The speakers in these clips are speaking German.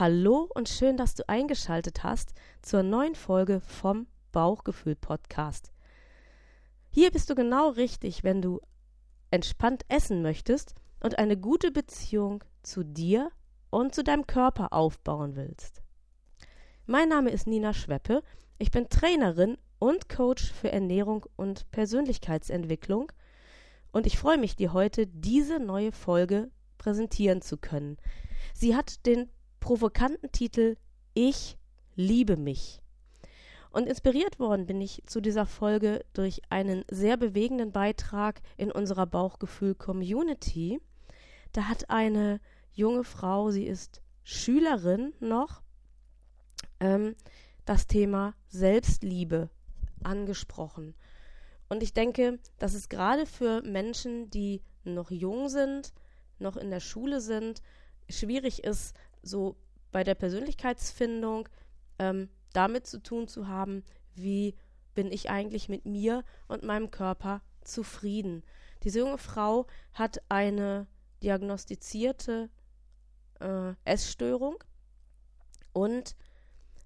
Hallo und schön, dass du eingeschaltet hast zur neuen Folge vom Bauchgefühl Podcast. Hier bist du genau richtig, wenn du entspannt essen möchtest und eine gute Beziehung zu dir und zu deinem Körper aufbauen willst. Mein Name ist Nina Schweppe. Ich bin Trainerin und Coach für Ernährung und Persönlichkeitsentwicklung und ich freue mich, dir heute diese neue Folge präsentieren zu können. Sie hat den provokanten Titel Ich liebe mich. Und inspiriert worden bin ich zu dieser Folge durch einen sehr bewegenden Beitrag in unserer Bauchgefühl-Community. Da hat eine junge Frau, sie ist Schülerin noch, ähm, das Thema Selbstliebe angesprochen. Und ich denke, dass es gerade für Menschen, die noch jung sind, noch in der Schule sind, schwierig ist, so bei der Persönlichkeitsfindung ähm, damit zu tun zu haben, wie bin ich eigentlich mit mir und meinem Körper zufrieden. Diese junge Frau hat eine diagnostizierte äh, Essstörung und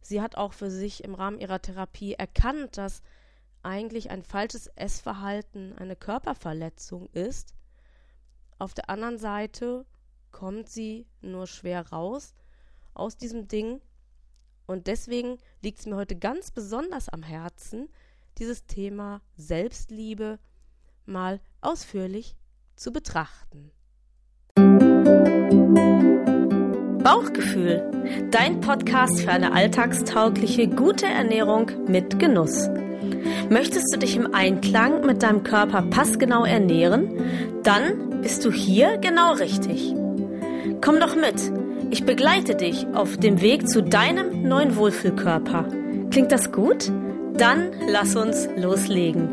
sie hat auch für sich im Rahmen ihrer Therapie erkannt, dass eigentlich ein falsches Essverhalten eine Körperverletzung ist. Auf der anderen Seite kommt sie nur schwer raus aus diesem Ding. Und deswegen liegt es mir heute ganz besonders am Herzen, dieses Thema Selbstliebe mal ausführlich zu betrachten. Bauchgefühl, dein Podcast für eine alltagstaugliche, gute Ernährung mit Genuss. Möchtest du dich im Einklang mit deinem Körper passgenau ernähren? Dann bist du hier genau richtig. Komm doch mit. Ich begleite dich auf dem Weg zu deinem neuen Wohlfühlkörper. Klingt das gut? Dann lass uns loslegen.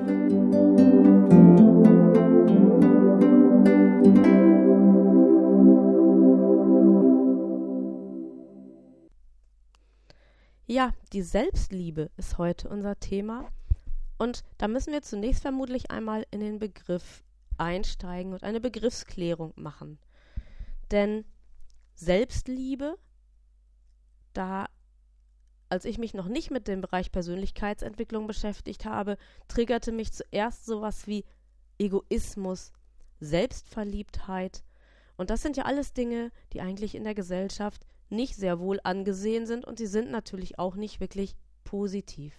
Ja, die Selbstliebe ist heute unser Thema. Und da müssen wir zunächst vermutlich einmal in den Begriff einsteigen und eine Begriffsklärung machen. Denn Selbstliebe, da als ich mich noch nicht mit dem Bereich Persönlichkeitsentwicklung beschäftigt habe, triggerte mich zuerst sowas wie Egoismus, Selbstverliebtheit. Und das sind ja alles Dinge, die eigentlich in der Gesellschaft nicht sehr wohl angesehen sind und sie sind natürlich auch nicht wirklich positiv.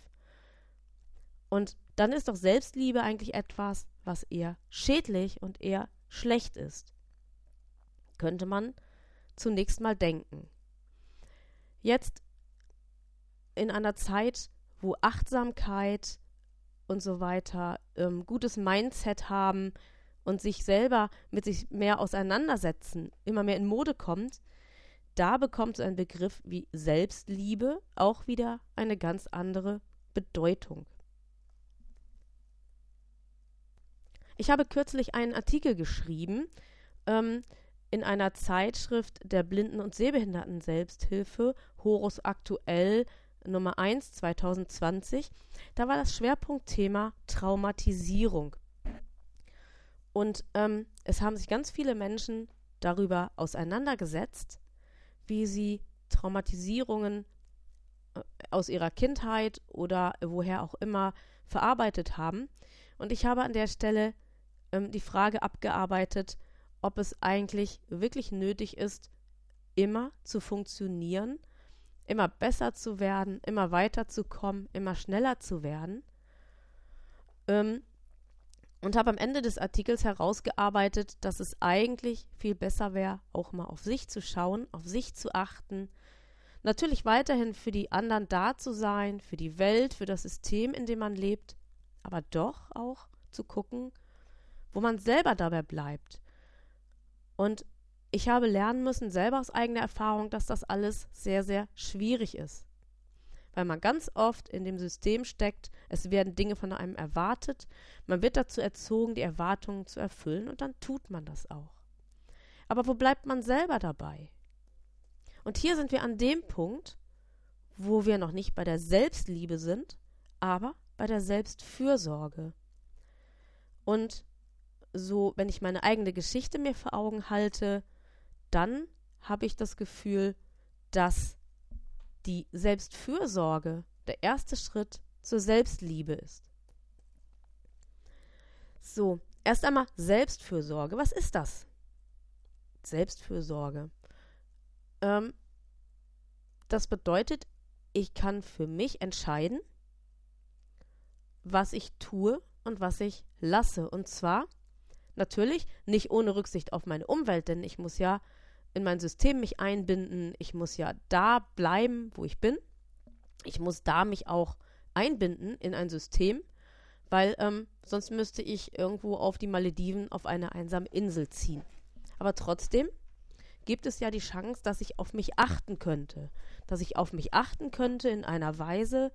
Und dann ist doch Selbstliebe eigentlich etwas, was eher schädlich und eher schlecht ist. Könnte man zunächst mal denken. Jetzt in einer Zeit, wo Achtsamkeit und so weiter, ähm, gutes Mindset haben und sich selber mit sich mehr auseinandersetzen, immer mehr in Mode kommt, da bekommt so ein Begriff wie Selbstliebe auch wieder eine ganz andere Bedeutung. Ich habe kürzlich einen Artikel geschrieben, ähm, in einer Zeitschrift der Blinden- und Sehbehinderten Selbsthilfe, Horus Aktuell Nummer 1 2020. Da war das Schwerpunktthema Traumatisierung. Und ähm, es haben sich ganz viele Menschen darüber auseinandergesetzt, wie sie Traumatisierungen äh, aus ihrer Kindheit oder woher auch immer verarbeitet haben. Und ich habe an der Stelle ähm, die Frage abgearbeitet, ob es eigentlich wirklich nötig ist, immer zu funktionieren, immer besser zu werden, immer weiter zu kommen, immer schneller zu werden. Ähm, und habe am Ende des Artikels herausgearbeitet, dass es eigentlich viel besser wäre, auch mal auf sich zu schauen, auf sich zu achten, natürlich weiterhin für die anderen da zu sein, für die Welt, für das System, in dem man lebt, aber doch auch zu gucken, wo man selber dabei bleibt, und ich habe lernen müssen, selber aus eigener Erfahrung, dass das alles sehr, sehr schwierig ist. Weil man ganz oft in dem System steckt, es werden Dinge von einem erwartet, man wird dazu erzogen, die Erwartungen zu erfüllen und dann tut man das auch. Aber wo bleibt man selber dabei? Und hier sind wir an dem Punkt, wo wir noch nicht bei der Selbstliebe sind, aber bei der Selbstfürsorge. Und so, wenn ich meine eigene Geschichte mir vor Augen halte, dann habe ich das Gefühl, dass die Selbstfürsorge der erste Schritt zur Selbstliebe ist. So, erst einmal Selbstfürsorge. Was ist das? Selbstfürsorge. Ähm, das bedeutet, ich kann für mich entscheiden, was ich tue und was ich lasse. Und zwar natürlich nicht ohne Rücksicht auf meine Umwelt, denn ich muss ja in mein System mich einbinden, ich muss ja da bleiben, wo ich bin. Ich muss da mich auch einbinden in ein System, weil ähm, sonst müsste ich irgendwo auf die Malediven auf eine einsame Insel ziehen. Aber trotzdem gibt es ja die Chance, dass ich auf mich achten könnte, dass ich auf mich achten könnte in einer Weise,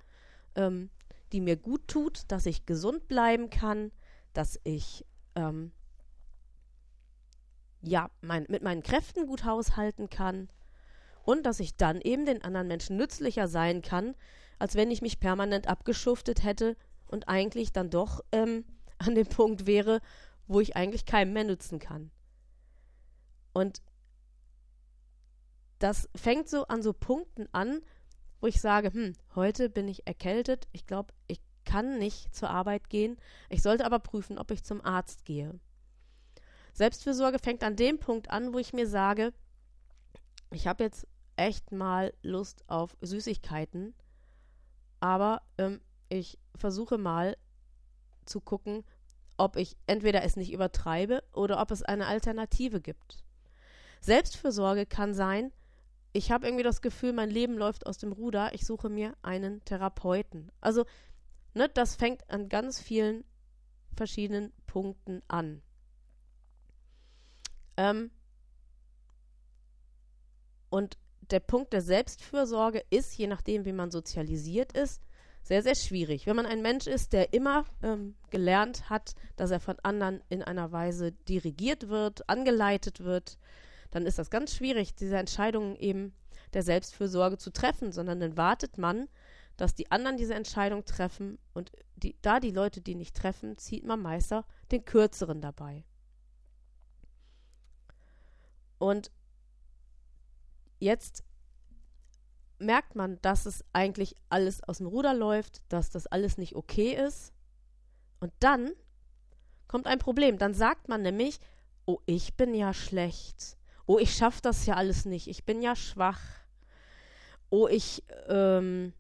ähm, die mir gut tut, dass ich gesund bleiben kann, dass ich ähm, ja mein, mit meinen Kräften gut haushalten kann und dass ich dann eben den anderen Menschen nützlicher sein kann, als wenn ich mich permanent abgeschuftet hätte und eigentlich dann doch ähm, an dem Punkt wäre, wo ich eigentlich keinem mehr nützen kann. Und das fängt so an so Punkten an, wo ich sage, hm, heute bin ich erkältet, ich glaube, ich kann nicht zur Arbeit gehen, ich sollte aber prüfen, ob ich zum Arzt gehe. Selbstfürsorge fängt an dem Punkt an, wo ich mir sage, ich habe jetzt echt mal Lust auf Süßigkeiten, aber ähm, ich versuche mal zu gucken, ob ich entweder es nicht übertreibe oder ob es eine Alternative gibt. Selbstfürsorge kann sein, ich habe irgendwie das Gefühl, mein Leben läuft aus dem Ruder, ich suche mir einen Therapeuten. Also, ne, das fängt an ganz vielen verschiedenen Punkten an. Ähm, und der Punkt der Selbstfürsorge ist, je nachdem, wie man sozialisiert ist, sehr, sehr schwierig. Wenn man ein Mensch ist, der immer ähm, gelernt hat, dass er von anderen in einer Weise dirigiert wird, angeleitet wird, dann ist das ganz schwierig, diese Entscheidungen eben der Selbstfürsorge zu treffen, sondern dann wartet man, dass die anderen diese Entscheidung treffen und die, da die Leute die nicht treffen, zieht man meistens den kürzeren dabei. Und jetzt merkt man, dass es eigentlich alles aus dem Ruder läuft, dass das alles nicht okay ist. Und dann kommt ein Problem. Dann sagt man nämlich, oh, ich bin ja schlecht. Oh, ich schaffe das ja alles nicht. Ich bin ja schwach. Oh, ich ähm,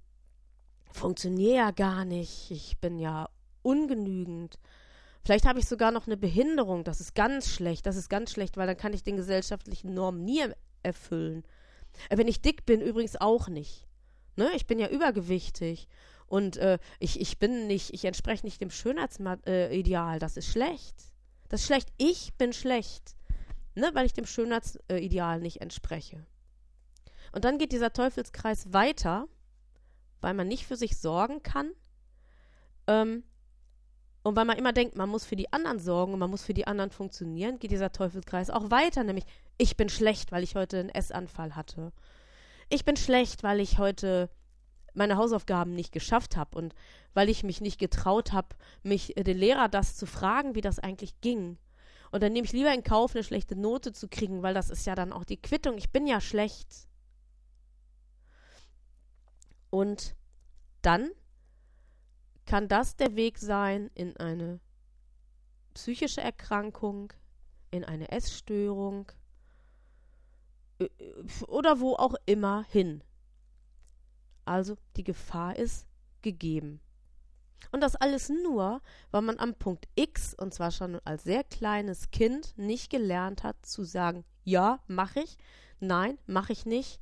funktioniere ja gar nicht. Ich bin ja ungenügend. Vielleicht habe ich sogar noch eine Behinderung. Das ist ganz schlecht. Das ist ganz schlecht, weil dann kann ich den gesellschaftlichen Normen nie erfüllen. Äh, wenn ich dick bin, übrigens auch nicht. Ne? Ich bin ja übergewichtig. Und äh, ich, ich bin nicht, ich entspreche nicht dem Schönheitsideal. Äh, das ist schlecht. Das ist schlecht. Ich bin schlecht ne, weil ich dem Schönheitsideal nicht entspreche. Und dann geht dieser Teufelskreis weiter, weil man nicht für sich sorgen kann. Ähm, und weil man immer denkt, man muss für die anderen sorgen und man muss für die anderen funktionieren, geht dieser Teufelskreis auch weiter, nämlich ich bin schlecht, weil ich heute einen Essanfall hatte. Ich bin schlecht, weil ich heute meine Hausaufgaben nicht geschafft habe und weil ich mich nicht getraut habe, mich äh, den Lehrer das zu fragen, wie das eigentlich ging. Und dann nehme ich lieber in Kauf, eine schlechte Note zu kriegen, weil das ist ja dann auch die Quittung. Ich bin ja schlecht. Und dann kann das der Weg sein in eine psychische Erkrankung, in eine Essstörung oder wo auch immer hin. Also die Gefahr ist gegeben. Und das alles nur, weil man am Punkt X, und zwar schon als sehr kleines Kind, nicht gelernt hat zu sagen, ja, mache ich, nein, mache ich nicht.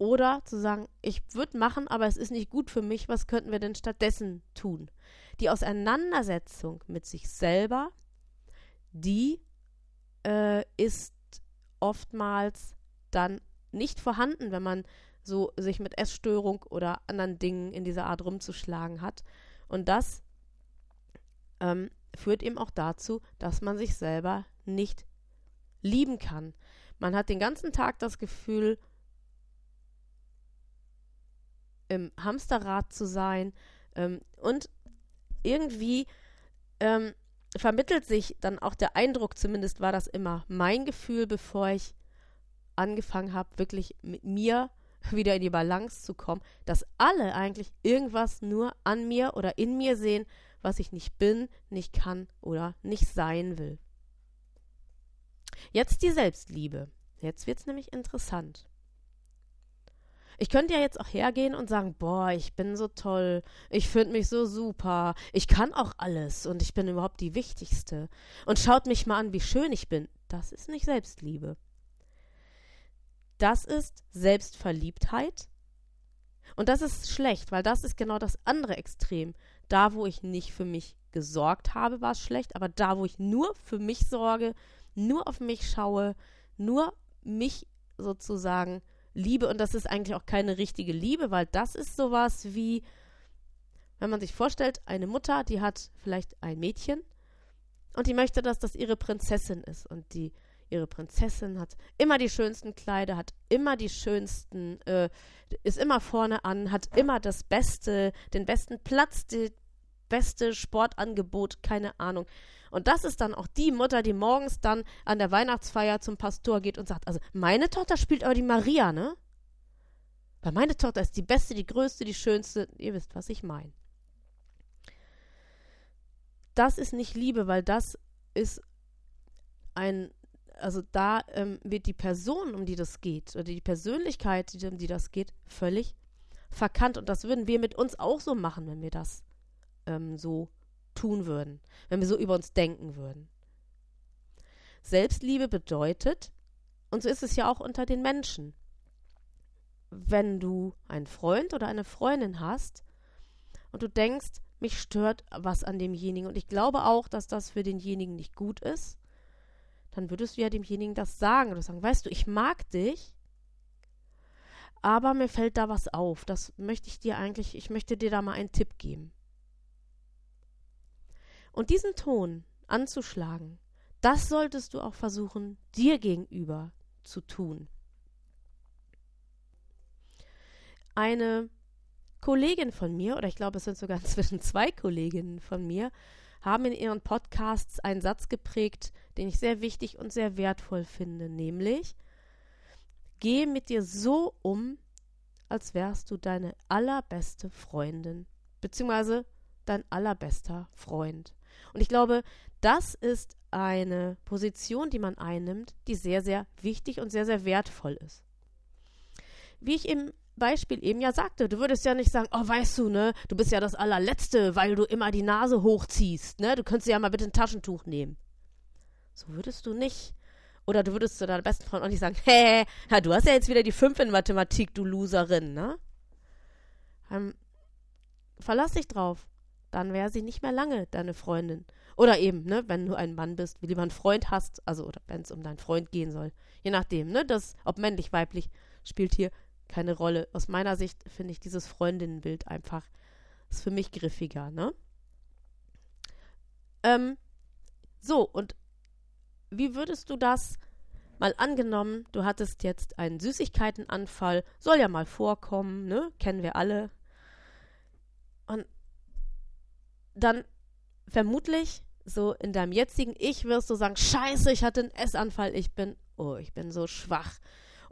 Oder zu sagen, ich würde machen, aber es ist nicht gut für mich, was könnten wir denn stattdessen tun? Die Auseinandersetzung mit sich selber, die äh, ist oftmals dann nicht vorhanden, wenn man so sich mit Essstörung oder anderen Dingen in dieser Art rumzuschlagen hat, und das ähm, führt eben auch dazu, dass man sich selber nicht lieben kann. Man hat den ganzen Tag das Gefühl, im Hamsterrad zu sein ähm, und irgendwie ähm, vermittelt sich dann auch der Eindruck, zumindest war das immer mein Gefühl, bevor ich angefangen habe, wirklich mit mir wieder in die Balance zu kommen, dass alle eigentlich irgendwas nur an mir oder in mir sehen, was ich nicht bin, nicht kann oder nicht sein will. Jetzt die Selbstliebe. Jetzt wird es nämlich interessant. Ich könnte ja jetzt auch hergehen und sagen, boah, ich bin so toll, ich finde mich so super, ich kann auch alles und ich bin überhaupt die Wichtigste. Und schaut mich mal an, wie schön ich bin. Das ist nicht Selbstliebe. Das ist Selbstverliebtheit. Und das ist schlecht, weil das ist genau das andere Extrem. Da, wo ich nicht für mich gesorgt habe, war es schlecht, aber da, wo ich nur für mich sorge, nur auf mich schaue, nur mich sozusagen liebe, und das ist eigentlich auch keine richtige Liebe, weil das ist sowas wie, wenn man sich vorstellt, eine Mutter, die hat vielleicht ein Mädchen und die möchte, dass das ihre Prinzessin ist und die ihre Prinzessin hat immer die schönsten Kleider, hat immer die schönsten, äh, ist immer vorne an, hat immer das Beste, den besten Platz, die beste Sportangebot, keine Ahnung. Und das ist dann auch die Mutter, die morgens dann an der Weihnachtsfeier zum Pastor geht und sagt, also meine Tochter spielt aber die Maria, ne? Weil meine Tochter ist die beste, die größte, die schönste. Ihr wisst, was ich meine. Das ist nicht Liebe, weil das ist ein, also da ähm, wird die Person, um die das geht, oder die Persönlichkeit, um die das geht, völlig verkannt. Und das würden wir mit uns auch so machen, wenn wir das ähm, so tun würden, wenn wir so über uns denken würden. Selbstliebe bedeutet, und so ist es ja auch unter den Menschen, wenn du einen Freund oder eine Freundin hast und du denkst, mich stört was an demjenigen und ich glaube auch, dass das für denjenigen nicht gut ist, dann würdest du ja demjenigen das sagen oder sagen, weißt du, ich mag dich, aber mir fällt da was auf. Das möchte ich dir eigentlich, ich möchte dir da mal einen Tipp geben. Und diesen Ton anzuschlagen, das solltest du auch versuchen, dir gegenüber zu tun. Eine Kollegin von mir, oder ich glaube, es sind sogar inzwischen zwei Kolleginnen von mir, haben in ihren Podcasts einen Satz geprägt, den ich sehr wichtig und sehr wertvoll finde, nämlich Geh mit dir so um, als wärst du deine allerbeste Freundin, beziehungsweise dein allerbester Freund. Und ich glaube, das ist eine Position, die man einnimmt, die sehr, sehr wichtig und sehr, sehr wertvoll ist. Wie ich im Beispiel eben ja sagte, du würdest ja nicht sagen, oh, weißt du, ne, du bist ja das allerletzte, weil du immer die Nase hochziehst, ne, du könntest ja mal bitte ein Taschentuch nehmen. So würdest du nicht. Oder du würdest zu deiner besten Freundin auch nicht sagen, hä, ja, du hast ja jetzt wieder die Fünf in Mathematik, du Loserin, ne? Ähm, verlass dich drauf dann wäre sie nicht mehr lange deine Freundin. Oder eben, ne, wenn du ein Mann bist, wie lieber einen Freund hast, also oder wenn es um deinen Freund gehen soll. Je nachdem, ne, das, ob männlich, weiblich, spielt hier keine Rolle. Aus meiner Sicht finde ich dieses Freundinnenbild einfach, ist für mich griffiger, ne? Ähm, so, und wie würdest du das mal angenommen, du hattest jetzt einen Süßigkeitenanfall, soll ja mal vorkommen, ne? Kennen wir alle. Und dann vermutlich so in deinem jetzigen Ich wirst du sagen, scheiße, ich hatte einen Essanfall, ich bin, oh, ich bin so schwach.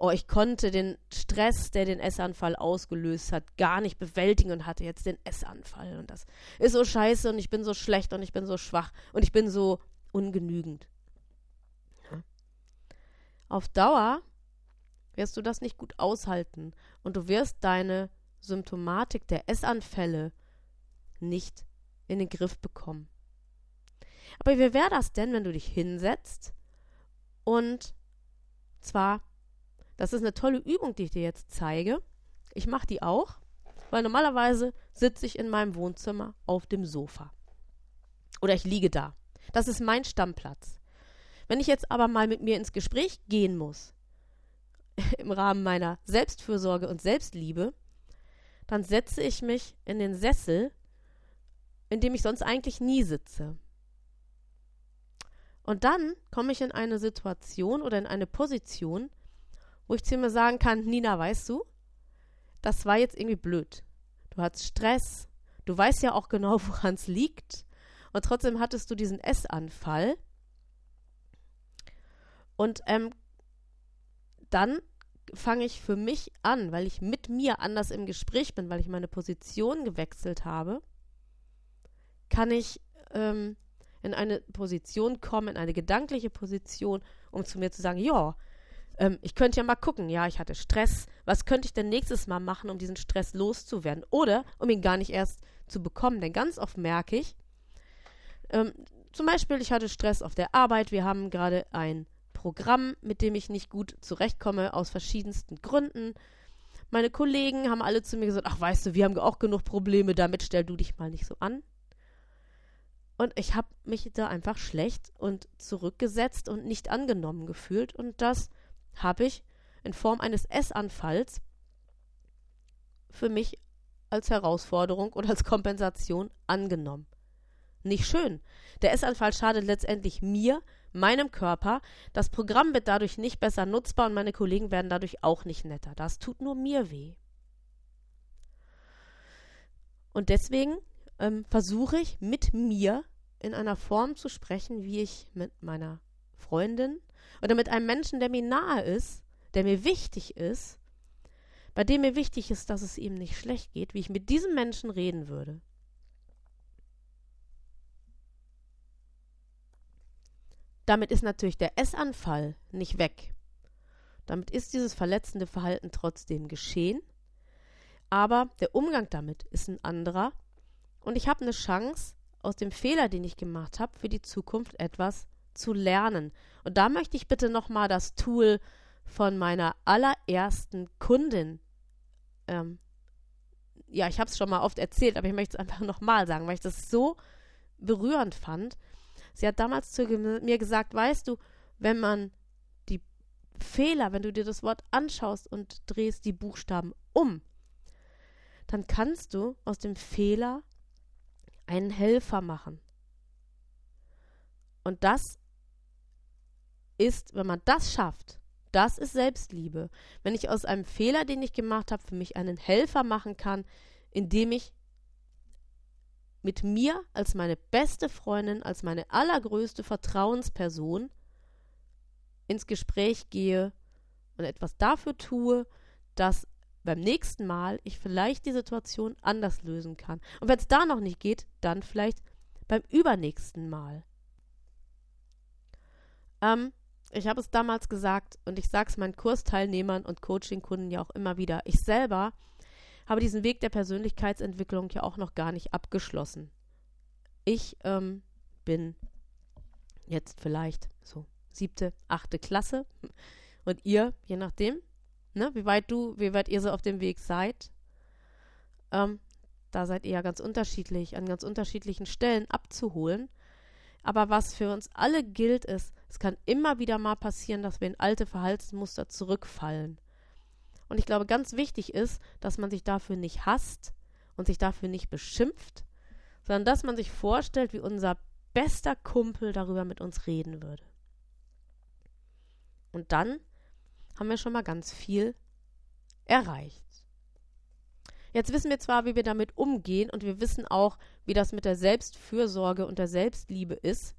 Oh, ich konnte den Stress, der den Essanfall ausgelöst hat, gar nicht bewältigen und hatte jetzt den Essanfall. Und das ist so scheiße und ich bin so schlecht und ich bin so schwach und ich bin so ungenügend. Auf Dauer wirst du das nicht gut aushalten und du wirst deine Symptomatik der Essanfälle nicht in den Griff bekommen. Aber wie wäre das denn, wenn du dich hinsetzt und zwar, das ist eine tolle Übung, die ich dir jetzt zeige. Ich mache die auch, weil normalerweise sitze ich in meinem Wohnzimmer auf dem Sofa. Oder ich liege da. Das ist mein Stammplatz. Wenn ich jetzt aber mal mit mir ins Gespräch gehen muss, im Rahmen meiner Selbstfürsorge und Selbstliebe, dann setze ich mich in den Sessel in dem ich sonst eigentlich nie sitze. Und dann komme ich in eine Situation oder in eine Position, wo ich zu mir sagen kann, Nina, weißt du, das war jetzt irgendwie blöd. Du hattest Stress, du weißt ja auch genau, woran es liegt. Und trotzdem hattest du diesen Essanfall. Und ähm, dann fange ich für mich an, weil ich mit mir anders im Gespräch bin, weil ich meine Position gewechselt habe, kann ich ähm, in eine Position kommen, in eine gedankliche Position, um zu mir zu sagen, ja, ähm, ich könnte ja mal gucken, ja, ich hatte Stress, was könnte ich denn nächstes Mal machen, um diesen Stress loszuwerden? Oder um ihn gar nicht erst zu bekommen, denn ganz oft merke ich, ähm, zum Beispiel, ich hatte Stress auf der Arbeit, wir haben gerade ein Programm, mit dem ich nicht gut zurechtkomme, aus verschiedensten Gründen. Meine Kollegen haben alle zu mir gesagt, ach weißt du, wir haben auch genug Probleme damit, stell du dich mal nicht so an. Und ich habe mich da einfach schlecht und zurückgesetzt und nicht angenommen gefühlt. Und das habe ich in Form eines Essanfalls für mich als Herausforderung und als Kompensation angenommen. Nicht schön. Der Essanfall schadet letztendlich mir, meinem Körper. Das Programm wird dadurch nicht besser nutzbar und meine Kollegen werden dadurch auch nicht netter. Das tut nur mir weh. Und deswegen ähm, versuche ich mit mir in einer Form zu sprechen, wie ich mit meiner Freundin oder mit einem Menschen, der mir nahe ist, der mir wichtig ist, bei dem mir wichtig ist, dass es ihm nicht schlecht geht, wie ich mit diesem Menschen reden würde. Damit ist natürlich der Essanfall nicht weg. Damit ist dieses verletzende Verhalten trotzdem geschehen. Aber der Umgang damit ist ein anderer. Und ich habe eine Chance, aus dem Fehler, den ich gemacht habe, für die Zukunft etwas zu lernen. Und da möchte ich bitte nochmal das Tool von meiner allerersten Kundin. Ähm, ja, ich habe es schon mal oft erzählt, aber ich möchte es einfach nochmal sagen, weil ich das so berührend fand. Sie hat damals zu mir gesagt, weißt du, wenn man die Fehler, wenn du dir das Wort anschaust und drehst die Buchstaben um, dann kannst du aus dem Fehler einen Helfer machen. Und das ist, wenn man das schafft, das ist Selbstliebe. Wenn ich aus einem Fehler, den ich gemacht habe, für mich einen Helfer machen kann, indem ich mit mir als meine beste Freundin, als meine allergrößte Vertrauensperson ins Gespräch gehe und etwas dafür tue, dass beim nächsten Mal ich vielleicht die Situation anders lösen kann. Und wenn es da noch nicht geht, dann vielleicht beim übernächsten Mal. Ähm, ich habe es damals gesagt und ich sage es meinen Kursteilnehmern und Coachingkunden ja auch immer wieder. Ich selber habe diesen Weg der Persönlichkeitsentwicklung ja auch noch gar nicht abgeschlossen. Ich ähm, bin jetzt vielleicht so siebte, achte Klasse und ihr, je nachdem, ne, wie weit du, wie weit ihr so auf dem Weg seid, ähm, da seid ihr ja ganz unterschiedlich, an ganz unterschiedlichen Stellen abzuholen. Aber was für uns alle gilt, ist, es kann immer wieder mal passieren, dass wir in alte Verhaltensmuster zurückfallen. Und ich glaube, ganz wichtig ist, dass man sich dafür nicht hasst und sich dafür nicht beschimpft, sondern dass man sich vorstellt, wie unser bester Kumpel darüber mit uns reden würde. Und dann haben wir schon mal ganz viel erreicht. Jetzt wissen wir zwar, wie wir damit umgehen und wir wissen auch, wie das mit der Selbstfürsorge und der Selbstliebe ist,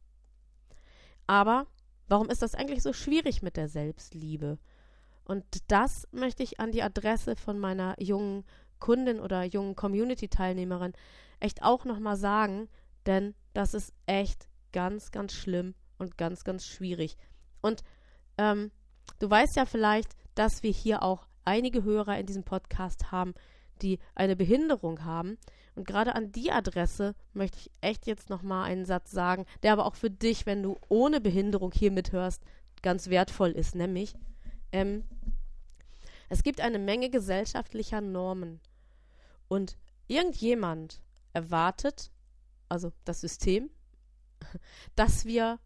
aber warum ist das eigentlich so schwierig mit der Selbstliebe? Und das möchte ich an die Adresse von meiner jungen Kundin oder jungen Community-Teilnehmerin echt auch nochmal sagen, denn das ist echt ganz, ganz schlimm und ganz, ganz schwierig. Und ähm, du weißt ja vielleicht, dass wir hier auch einige Hörer in diesem Podcast haben, die eine Behinderung haben. Und gerade an die Adresse möchte ich echt jetzt nochmal einen Satz sagen, der aber auch für dich, wenn du ohne Behinderung hier mithörst, ganz wertvoll ist, nämlich ähm, es gibt eine Menge gesellschaftlicher Normen. Und irgendjemand erwartet, also das System, dass wir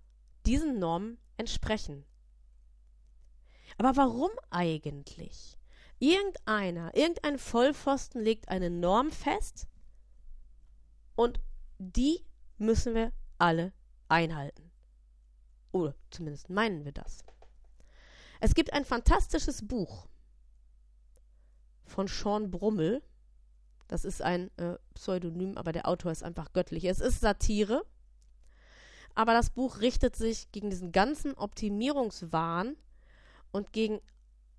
diesen Normen entsprechen. Aber warum eigentlich? Irgendeiner, irgendein Vollpfosten legt eine Norm fest und die müssen wir alle einhalten. Oder zumindest meinen wir das. Es gibt ein fantastisches Buch von Sean Brummel. Das ist ein äh, Pseudonym, aber der Autor ist einfach göttlich. Es ist Satire, aber das Buch richtet sich gegen diesen ganzen Optimierungswahn und gegen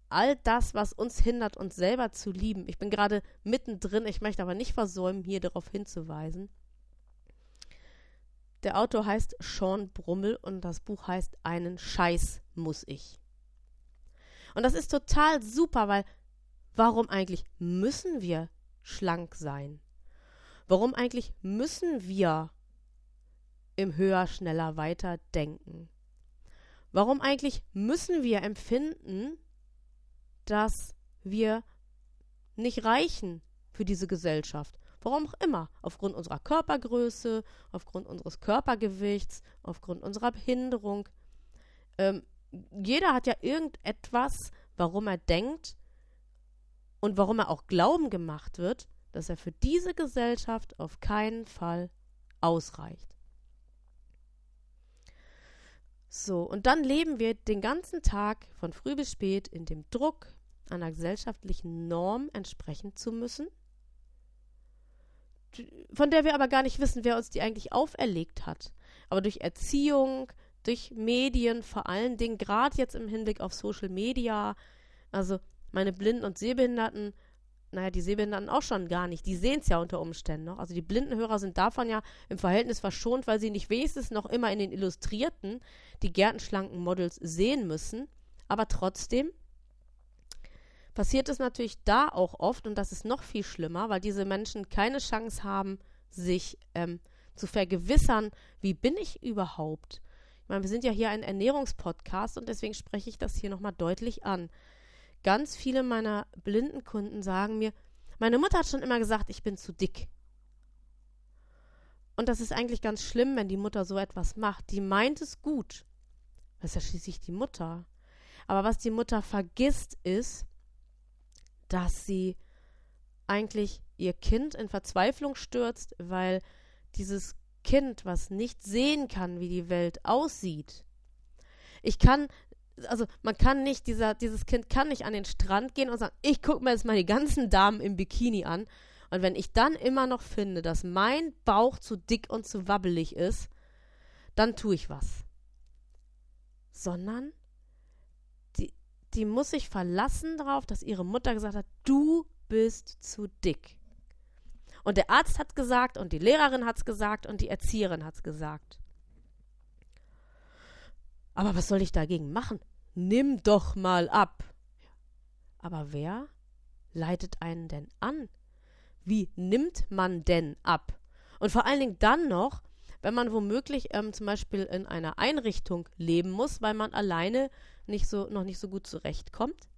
all das, was uns hindert, uns selber zu lieben. Ich bin gerade mittendrin, ich möchte aber nicht versäumen, hier darauf hinzuweisen. Der Autor heißt Sean Brummel und das Buch heißt Einen Scheiß muss ich. Und das ist total super, weil warum eigentlich müssen wir schlank sein? Warum eigentlich müssen wir im Höher, Schneller, Weiter denken? Warum eigentlich müssen wir empfinden, dass wir nicht reichen für diese Gesellschaft? Warum auch immer. Aufgrund unserer Körpergröße, aufgrund unseres Körpergewichts, aufgrund unserer Behinderung. Ähm, jeder hat ja irgendetwas, warum er denkt und warum er auch Glauben gemacht wird, dass er für diese Gesellschaft auf keinen Fall ausreicht. So, und dann leben wir den ganzen Tag von früh bis spät in dem Druck, einer gesellschaftlichen Norm entsprechen zu müssen, von der wir aber gar nicht wissen, wer uns die eigentlich auferlegt hat. Aber durch Erziehung, durch Medien, vor allen Dingen gerade jetzt im Hinblick auf Social Media, also meine Blinden und Sehbehinderten naja, die Sehbehinderten auch schon gar nicht. Die sehen es ja unter Umständen noch. Also die blinden Hörer sind davon ja im Verhältnis verschont, weil sie nicht wenigstens noch immer in den Illustrierten die gärtenschlanken Models sehen müssen. Aber trotzdem passiert es natürlich da auch oft, und das ist noch viel schlimmer, weil diese Menschen keine Chance haben, sich ähm, zu vergewissern, wie bin ich überhaupt? Ich meine, wir sind ja hier ein Ernährungspodcast und deswegen spreche ich das hier nochmal deutlich an ganz viele meiner blinden Kunden sagen mir, meine Mutter hat schon immer gesagt, ich bin zu dick. Und das ist eigentlich ganz schlimm, wenn die Mutter so etwas macht. Die meint es gut. Das ist ja schließlich die Mutter. Aber was die Mutter vergisst, ist, dass sie eigentlich ihr Kind in Verzweiflung stürzt, weil dieses Kind, was nicht sehen kann, wie die Welt aussieht. Ich kann also man kann nicht, dieser, dieses Kind kann nicht an den Strand gehen und sagen, ich gucke mir jetzt mal die ganzen Damen im Bikini an. Und wenn ich dann immer noch finde, dass mein Bauch zu dick und zu wabbelig ist, dann tue ich was. Sondern die, die muss sich verlassen darauf, dass ihre Mutter gesagt hat, du bist zu dick. Und der Arzt hat gesagt und die Lehrerin hat es gesagt und die Erzieherin hat es gesagt. Aber was soll ich dagegen machen? Nimm doch mal ab. Aber wer leitet einen denn an? Wie nimmt man denn ab? Und vor allen Dingen dann noch, wenn man womöglich ähm, zum Beispiel in einer Einrichtung leben muss, weil man alleine nicht so, noch nicht so gut zurechtkommt.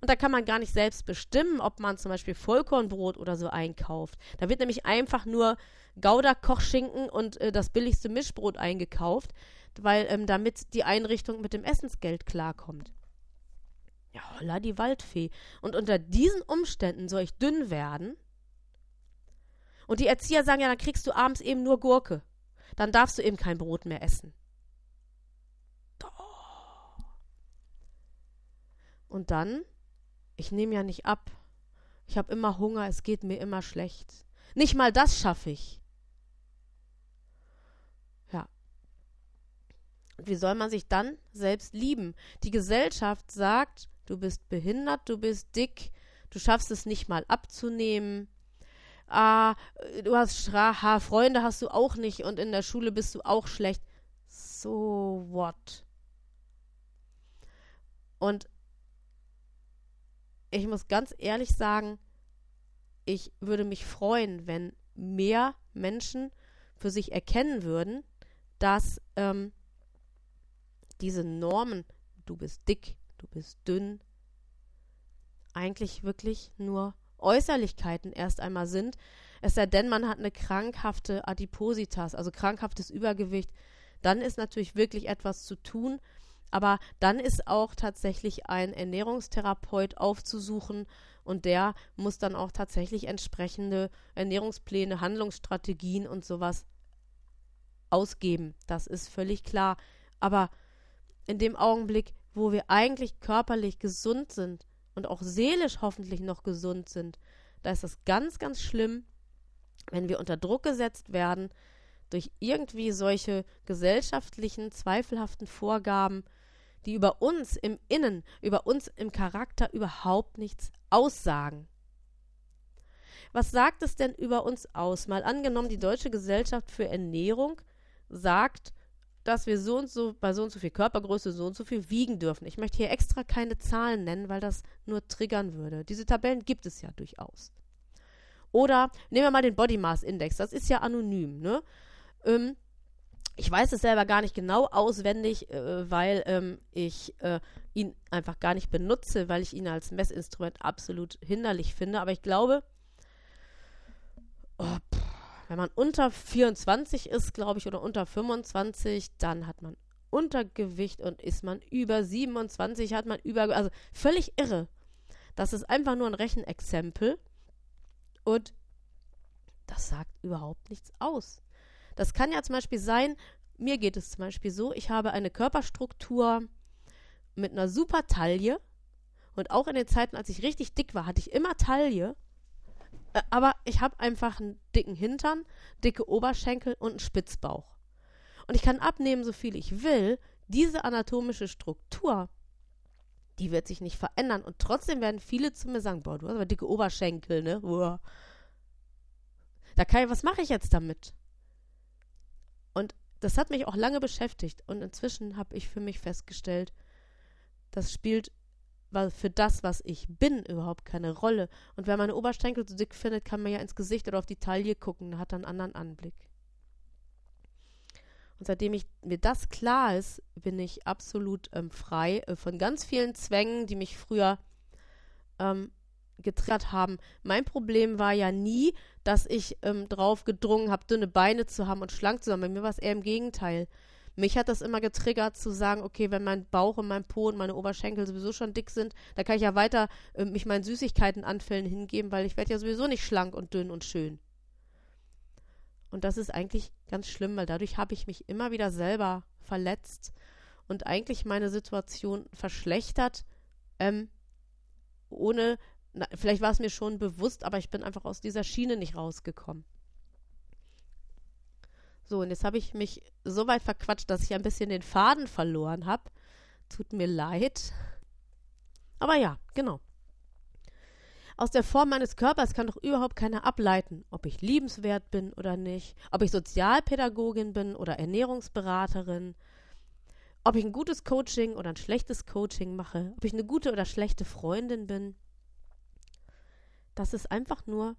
Und da kann man gar nicht selbst bestimmen, ob man zum Beispiel Vollkornbrot oder so einkauft. Da wird nämlich einfach nur Gouda-Kochschinken und äh, das billigste Mischbrot eingekauft weil ähm, damit die Einrichtung mit dem Essensgeld klarkommt. Ja, holla die Waldfee. Und unter diesen Umständen soll ich dünn werden. Und die Erzieher sagen ja, dann kriegst du abends eben nur Gurke. Dann darfst du eben kein Brot mehr essen. Und dann, ich nehme ja nicht ab. Ich habe immer Hunger, es geht mir immer schlecht. Nicht mal das schaffe ich. wie soll man sich dann selbst lieben? Die Gesellschaft sagt, du bist behindert, du bist dick, du schaffst es nicht mal abzunehmen. Ah, du hast Schra Freunde hast du auch nicht und in der Schule bist du auch schlecht. So what? Und ich muss ganz ehrlich sagen, ich würde mich freuen, wenn mehr Menschen für sich erkennen würden, dass ähm, diese Normen, du bist dick, du bist dünn, eigentlich wirklich nur Äußerlichkeiten erst einmal sind. Es sei denn, man hat eine krankhafte Adipositas, also krankhaftes Übergewicht, dann ist natürlich wirklich etwas zu tun. Aber dann ist auch tatsächlich ein Ernährungstherapeut aufzusuchen und der muss dann auch tatsächlich entsprechende Ernährungspläne, Handlungsstrategien und sowas ausgeben. Das ist völlig klar. Aber in dem Augenblick, wo wir eigentlich körperlich gesund sind und auch seelisch hoffentlich noch gesund sind, da ist es ganz, ganz schlimm, wenn wir unter Druck gesetzt werden durch irgendwie solche gesellschaftlichen, zweifelhaften Vorgaben, die über uns im Innen, über uns im Charakter überhaupt nichts aussagen. Was sagt es denn über uns aus? Mal angenommen, die Deutsche Gesellschaft für Ernährung sagt, dass wir so und so bei so und so viel Körpergröße so und so viel wiegen dürfen. Ich möchte hier extra keine Zahlen nennen, weil das nur triggern würde. Diese Tabellen gibt es ja durchaus. Oder nehmen wir mal den Body Mass Index. Das ist ja anonym, ne? Ähm, ich weiß es selber gar nicht genau auswendig, äh, weil ähm, ich äh, ihn einfach gar nicht benutze, weil ich ihn als Messinstrument absolut hinderlich finde. Aber ich glaube, oh, pff, wenn man unter 24 ist, glaube ich, oder unter 25, dann hat man Untergewicht und ist man über 27, hat man über, also völlig irre. Das ist einfach nur ein Rechenexempel und das sagt überhaupt nichts aus. Das kann ja zum Beispiel sein, mir geht es zum Beispiel so, ich habe eine Körperstruktur mit einer super Taille und auch in den Zeiten, als ich richtig dick war, hatte ich immer Taille, äh, aber ich habe einfach einen dicken Hintern, dicke Oberschenkel und einen Spitzbauch. Und ich kann abnehmen, so viel ich will. Diese anatomische Struktur, die wird sich nicht verändern. Und trotzdem werden viele zu mir sagen, boah, du hast aber dicke Oberschenkel, ne? Uah. Da kann ich, was mache ich jetzt damit? Und das hat mich auch lange beschäftigt. Und inzwischen habe ich für mich festgestellt, das spielt für das, was ich bin, überhaupt keine Rolle. Und man meine Oberschenkel so dick findet, kann man ja ins Gesicht oder auf die Taille gucken, hat einen anderen Anblick. Und seitdem ich, mir das klar ist, bin ich absolut ähm, frei äh, von ganz vielen Zwängen, die mich früher ähm, getriggert haben. Mein Problem war ja nie, dass ich ähm, drauf gedrungen habe, dünne Beine zu haben und schlank zu sein. Bei mir war es eher im Gegenteil. Mich hat das immer getriggert zu sagen, okay, wenn mein Bauch und mein Po und meine Oberschenkel sowieso schon dick sind, dann kann ich ja weiter äh, mich meinen Süßigkeitenanfällen hingeben, weil ich werde ja sowieso nicht schlank und dünn und schön. Und das ist eigentlich ganz schlimm, weil dadurch habe ich mich immer wieder selber verletzt und eigentlich meine Situation verschlechtert, ähm, ohne, na, vielleicht war es mir schon bewusst, aber ich bin einfach aus dieser Schiene nicht rausgekommen. So, und jetzt habe ich mich so weit verquatscht, dass ich ein bisschen den Faden verloren habe. Tut mir leid. Aber ja, genau. Aus der Form meines Körpers kann doch überhaupt keiner ableiten, ob ich liebenswert bin oder nicht, ob ich Sozialpädagogin bin oder Ernährungsberaterin, ob ich ein gutes Coaching oder ein schlechtes Coaching mache, ob ich eine gute oder schlechte Freundin bin. Das ist einfach nur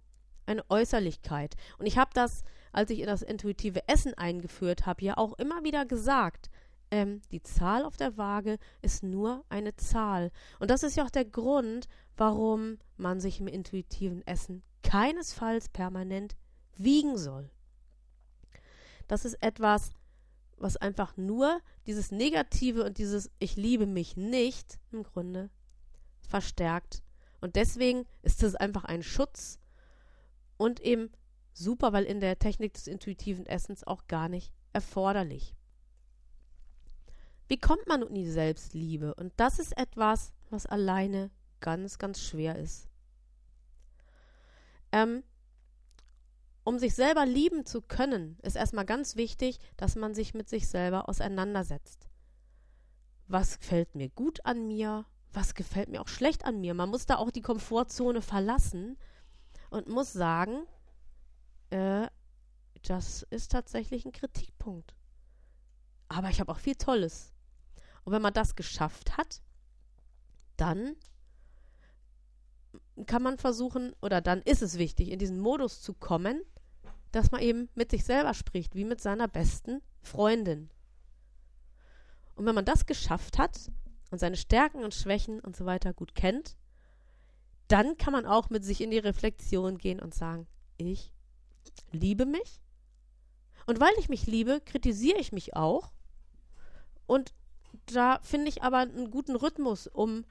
eine Äußerlichkeit. Und ich habe das als ich das intuitive Essen eingeführt habe, ja auch immer wieder gesagt, ähm, die Zahl auf der Waage ist nur eine Zahl. Und das ist ja auch der Grund, warum man sich im intuitiven Essen keinesfalls permanent wiegen soll. Das ist etwas, was einfach nur dieses Negative und dieses Ich liebe mich nicht im Grunde verstärkt. Und deswegen ist es einfach ein Schutz und eben super, weil in der Technik des intuitiven Essens auch gar nicht erforderlich. Wie kommt man in die Selbstliebe? Und das ist etwas, was alleine ganz, ganz schwer ist. Ähm, um sich selber lieben zu können, ist erstmal ganz wichtig, dass man sich mit sich selber auseinandersetzt. Was gefällt mir gut an mir? Was gefällt mir auch schlecht an mir? Man muss da auch die Komfortzone verlassen und muss sagen, äh, das ist tatsächlich ein Kritikpunkt. Aber ich habe auch viel Tolles. Und wenn man das geschafft hat, dann kann man versuchen, oder dann ist es wichtig, in diesen Modus zu kommen, dass man eben mit sich selber spricht, wie mit seiner besten Freundin. Und wenn man das geschafft hat und seine Stärken und Schwächen und so weiter gut kennt, dann kann man auch mit sich in die Reflexion gehen und sagen, ich liebe mich. Und weil ich mich liebe, kritisiere ich mich auch. Und da finde ich aber einen guten Rhythmus, um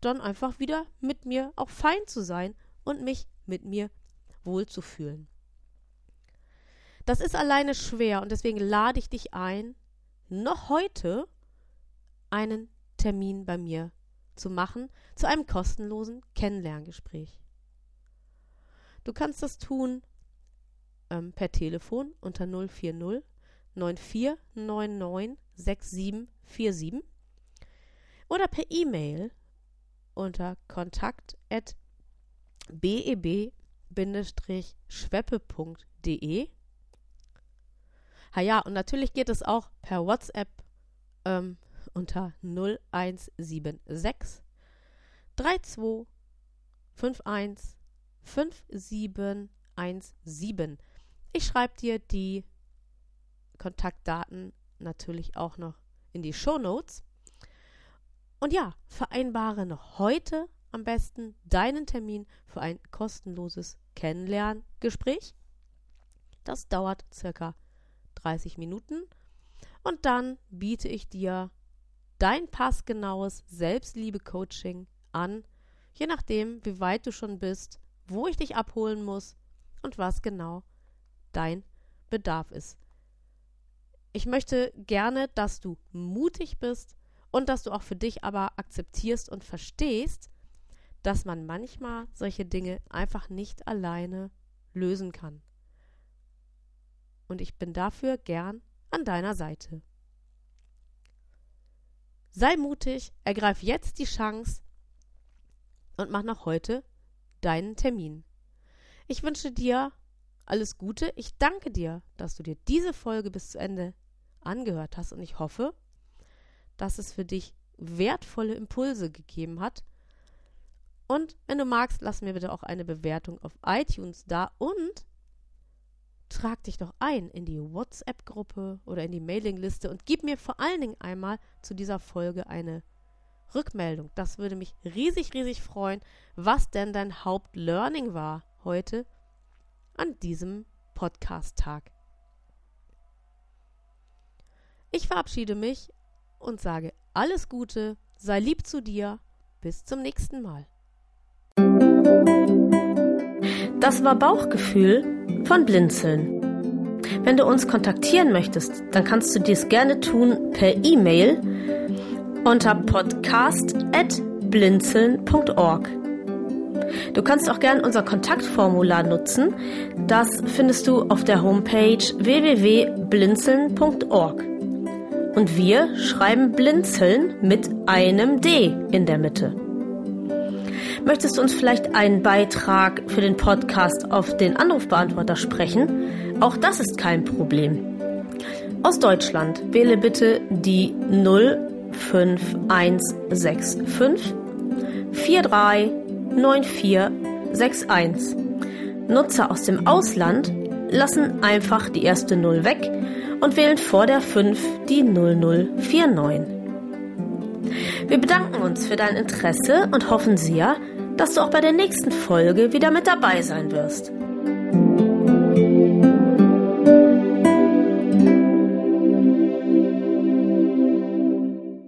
dann einfach wieder mit mir auch fein zu sein und mich mit mir wohlzufühlen. Das ist alleine schwer und deswegen lade ich dich ein, noch heute einen Termin bei mir zu machen zu einem kostenlosen Kennenlerngespräch. Du kannst das tun ähm, per Telefon unter 040 9499 6747. oder per E-Mail unter kontakt.beb-schweppe.de. Ha ja, und natürlich geht es auch per WhatsApp ähm, unter 0176 32 51 5717. Ich schreibe dir die Kontaktdaten natürlich auch noch in die Show Notes. Und ja, vereinbare noch heute am besten deinen Termin für ein kostenloses Kennenlerngespräch. Das dauert circa 30 Minuten und dann biete ich dir dein passgenaues Selbstliebe-Coaching an, je nachdem, wie weit du schon bist, wo ich dich abholen muss und was genau dein Bedarf ist. Ich möchte gerne, dass du mutig bist und dass du auch für dich aber akzeptierst und verstehst, dass man manchmal solche Dinge einfach nicht alleine lösen kann. Und ich bin dafür gern an deiner Seite. Sei mutig, ergreif jetzt die Chance und mach noch heute deinen Termin. Ich wünsche dir alles Gute. Ich danke dir, dass du dir diese Folge bis zu Ende angehört hast und ich hoffe, dass es für dich wertvolle Impulse gegeben hat. Und wenn du magst, lass mir bitte auch eine Bewertung auf iTunes da und trag dich doch ein in die WhatsApp-Gruppe oder in die Mailingliste und gib mir vor allen Dingen einmal zu dieser Folge eine Rückmeldung. Das würde mich riesig, riesig freuen, was denn dein Hauptlearning war heute an diesem Podcast-Tag. Ich verabschiede mich und sage alles Gute, sei lieb zu dir, bis zum nächsten Mal. Das war Bauchgefühl von Blinzeln. Wenn du uns kontaktieren möchtest, dann kannst du dies gerne tun per E-Mail unter podcast.blinzeln.org. Du kannst auch gerne unser Kontaktformular nutzen. Das findest du auf der Homepage www.blinzeln.org. Und wir schreiben Blinzeln mit einem D in der Mitte. Möchtest du uns vielleicht einen Beitrag für den Podcast auf den Anrufbeantworter sprechen? Auch das ist kein Problem. Aus Deutschland wähle bitte die 05165 439461. Nutzer aus dem Ausland lassen einfach die erste 0 weg und wählen vor der 5 die 0049. Wir bedanken uns für dein Interesse und hoffen sehr, dass du auch bei der nächsten Folge wieder mit dabei sein wirst.